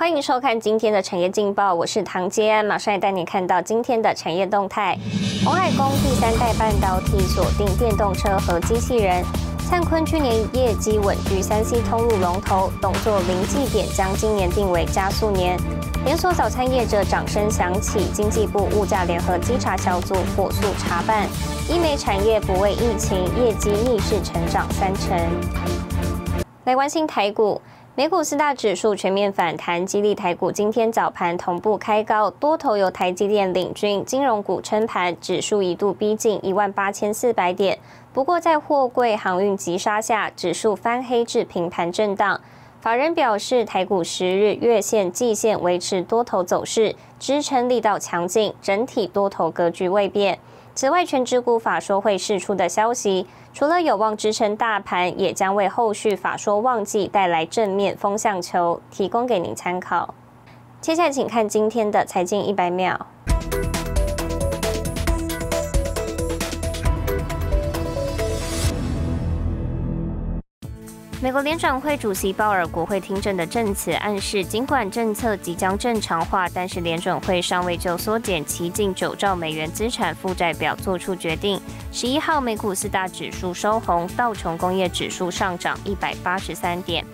欢迎收看今天的产业劲报，我是唐杰安，马上来带你看到今天的产业动态。红海工第三代半导体锁定电动车和机器人。灿坤去年业绩稳居三 C 通路龙头，董座零计点将今年定为加速年。连锁早餐业者掌声响起，经济部物价联合稽查小组火速查办。医美产业不畏疫情，业绩逆势成长三成。来关心台股。美股四大指数全面反弹，激励台股今天早盘同步开高，多头由台积电领军，金融股撑盘，指数一度逼近一万八千四百点。不过在货柜航运急杀下，指数翻黑至平盘震荡。法人表示，台股十日月线、季线维持多头走势，支撑力道强劲，整体多头格局未变。此外，全职股法说会释出的消息。除了有望支撑大盘，也将为后续法说旺季带来正面风向球，提供给您参考。接下来，请看今天的财经一百秒。美国联准会主席鲍尔国会听证的证词暗示，尽管政策即将正常化，但是联准会尚未就缩减其近九兆美元资产负债表做出决定。十一号，美股四大指数收红，道琼工业指数上涨一百八十三点。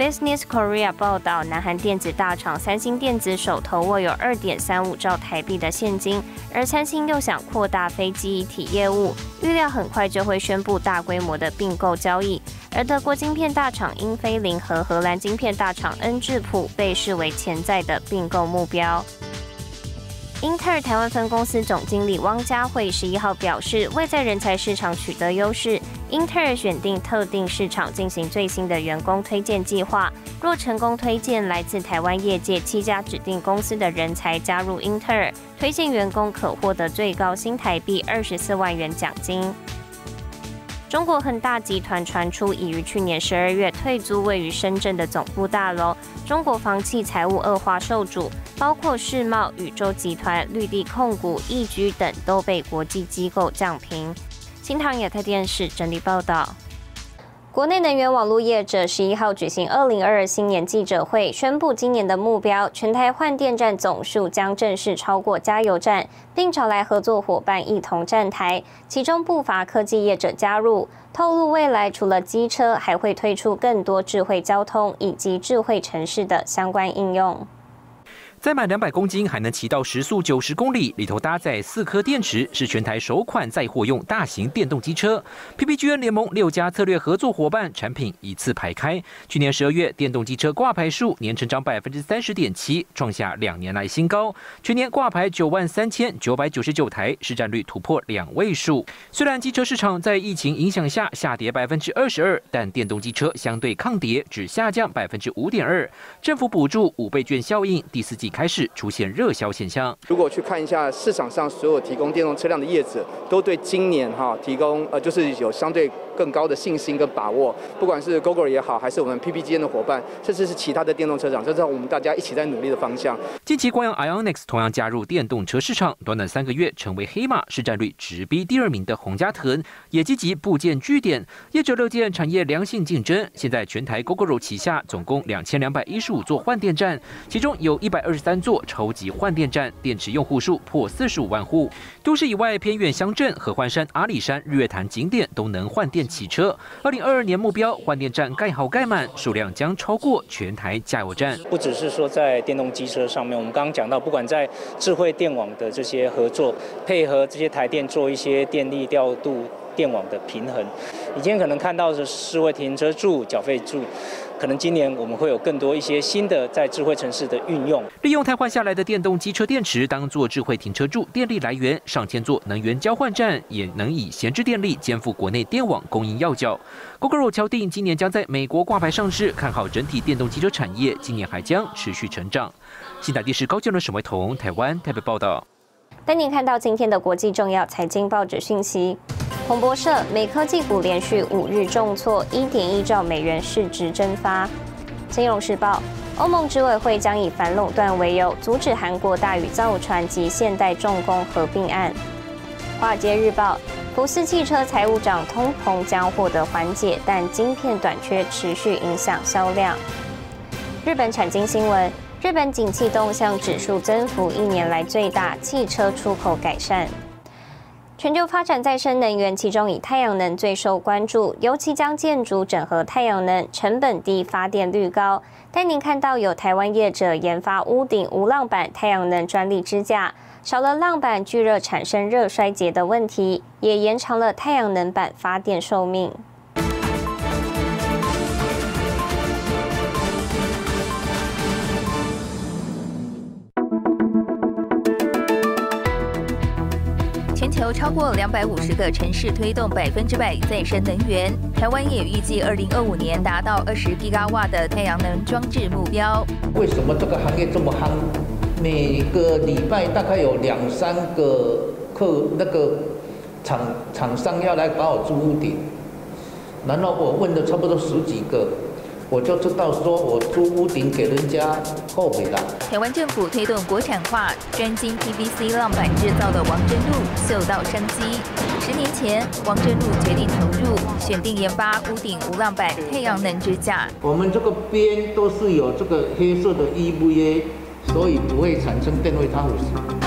Business Korea 报道，南韩电子大厂三星电子手头握有二点三五兆台币的现金，而三星又想扩大飞机一体业务，预料很快就会宣布大规模的并购交易。而德国晶片大厂英飞凌和荷兰晶片大厂恩智浦被视为潜在的并购目标。英特尔台湾分公司总经理汪家慧十一号表示，为在人才市场取得优势，英特尔选定特定市场进行最新的员工推荐计划。若成功推荐来自台湾业界七家指定公司的人才加入英特尔，推荐员工可获得最高新台币二十四万元奖金。中国恒大集团传出已于去年十二月退租位于深圳的总部大楼。中国房企财务恶化受阻，包括世茂、宇宙集团、绿地控股、易居等都被国际机构降评。新唐亚太电视整理报道。国内能源网络业者十一号举行二零二二新年记者会，宣布今年的目标：全台换电站总数将正式超过加油站，并找来合作伙伴一同站台，其中不乏科技业者加入。透露未来除了机车，还会推出更多智慧交通以及智慧城市的相关应用。载满两百公斤还能骑到时速九十公里，里头搭载四颗电池，是全台首款载货用大型电动机车。PPGN 联盟六家策略合作伙伴产品一次排开。去年十二月，电动机车挂牌数年成长百分之三十点七，创下两年来新高。全年挂牌九万三千九百九十九台，市占率突破两位数。虽然机车市场在疫情影响下下跌百分之二十二，但电动机车相对抗跌，只下降百分之五点二。政府补助五倍券效应，第四季。开始出现热销现象。如果去看一下市场上所有提供电动车辆的业者，都对今年哈提供呃就是有相对更高的信心跟把握。不管是 Google 也好，还是我们 PPG N 的伙伴，甚至是其他的电动车厂，这是我们大家一起在努力的方向。近期光阳 Ionix 同样加入电动车市场，短短三个月成为黑马，市占率直逼第二名的洪家腾，也积极部件据点。业者乐见产业良性竞争。现在全台 Google 旗下总共两千两百一十五座换电站，其中有一百二十。三座超级换电站，电池用户数破四十五万户。都市以外偏远乡镇、合欢山、阿里山、日月潭景点都能换电汽车。二零二二年目标，换电站盖好盖满，数量将超过全台加油站。不只是说在电动机车上面，我们刚刚讲到，不管在智慧电网的这些合作，配合这些台电做一些电力调度、电网的平衡。你今天可能看到的是为停车柱、缴费柱。可能今年我们会有更多一些新的在智慧城市的运用，利用汰换下来的电动机车电池当做智慧停车柱电力来源，上千座能源交换站也能以闲置电力肩负国内电网供应要角。Google 敲定今年将在美国挂牌上市，看好整体电动机车产业，今年还将持续成长。新台电视高建伦、沈维彤，台湾台北报道。带您看到今天的国际重要财经报纸讯息。彭博社：美科技股连续五日重挫，一点一兆美元市值蒸发。金融时报：欧盟执委会将以反垄断为由，阻止韩国大宇造船及现代重工合并案。华尔街日报：福斯汽车财务长通膨将获得缓解，但晶片短缺持续影响销量。日本产经新闻：日本景气动向指数增幅一年来最大，汽车出口改善。全球发展再生能源，其中以太阳能最受关注，尤其将建筑整合太阳能，成本低，发电率高。但您看到有台湾业者研发屋顶无浪板太阳能专利支架，少了浪板聚热产生热衰竭的问题，也延长了太阳能板发电寿命。有超过两百五十个城市推动百分之百再生能源，台湾也预计二零二五年达到二十吉瓦的太阳能装置目标。为什么这个行业这么夯？每个礼拜大概有两三个客那个厂厂商要来把我租屋顶，然后我问了差不多十几个。我就知道，说我租屋顶给人家后悔了。台湾政府推动国产化，专精 PVC 浪板制造的王真路嗅到商机。十年前，王真路决定投入，选定研发屋顶无浪板太阳能支架。我们这个边都是有这个黑色的 EVA，所以不会产生电位差腐蚀。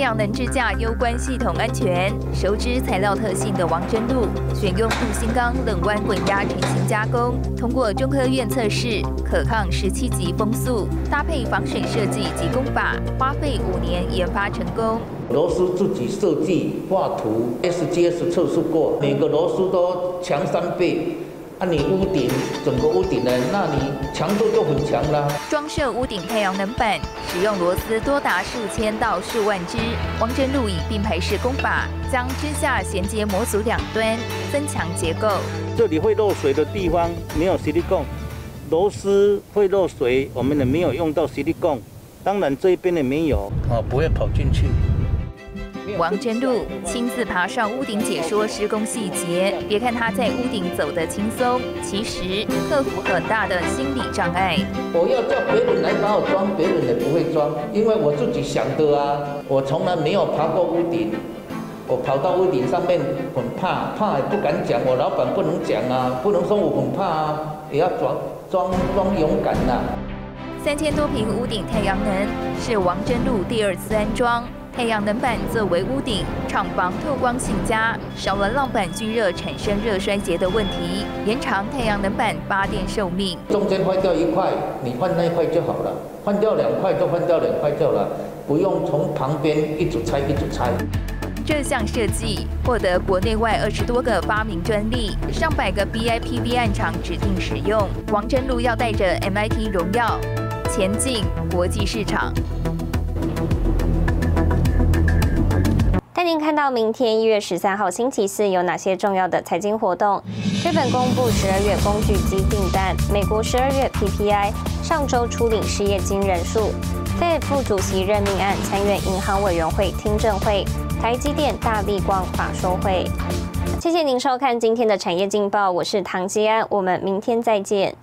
太阳能支架攸关系统安全，熟知材料特性的王真路选用镀锌钢冷弯滚压成型加工，通过中科院测试，可抗十七级风速，搭配防水设计及工法，花费五年研发成功。螺丝自己设计画图，SGS 测试过，每个螺丝都强三倍。那你屋顶整个屋顶呢？那你强度就很强了。装设屋顶太阳能板，使用螺丝多达数千到数万只。王真路以并排式工法，将支架衔接模组两端，增强结构。这里会漏水的地方没有吸力泵，螺丝会漏水，我们也没有用到吸力泵。当然这一边也没有，啊，不会跑进去。王真路亲自爬上屋顶解说施工细节，别看他在屋顶走得轻松，其实克服很大的心理障碍。我要叫别人来帮我装，别人也不会装，因为我自己想的啊。我从来没有爬过屋顶，我跑到屋顶上面很怕，怕也不敢讲，我老板不能讲啊，不能说我很怕啊，也要装装装勇敢呐。三千多平屋顶太阳能是王真路第二次安装。太阳能板作为屋顶，厂房透光性佳，少了浪板聚热产生热衰竭的问题，延长太阳能板发电寿命。中间坏掉一块，你换那一块就好了；换掉两块就换掉两块就了，不用从旁边一组拆一组拆。这项设计获得国内外二十多个发明专利，上百个 BIPV 案厂指定使用。王真路要带着 MIT 荣耀前进国际市场。带您看到明天一月十三号星期四有哪些重要的财经活动？日本公布十二月工具机订单，美国十二月 PPI，上周初领失业金人数。Fed 副主席任命案参院银行委员会听证会，台积电、大力光法说会。谢谢您收看今天的产业劲报，我是唐吉安，我们明天再见。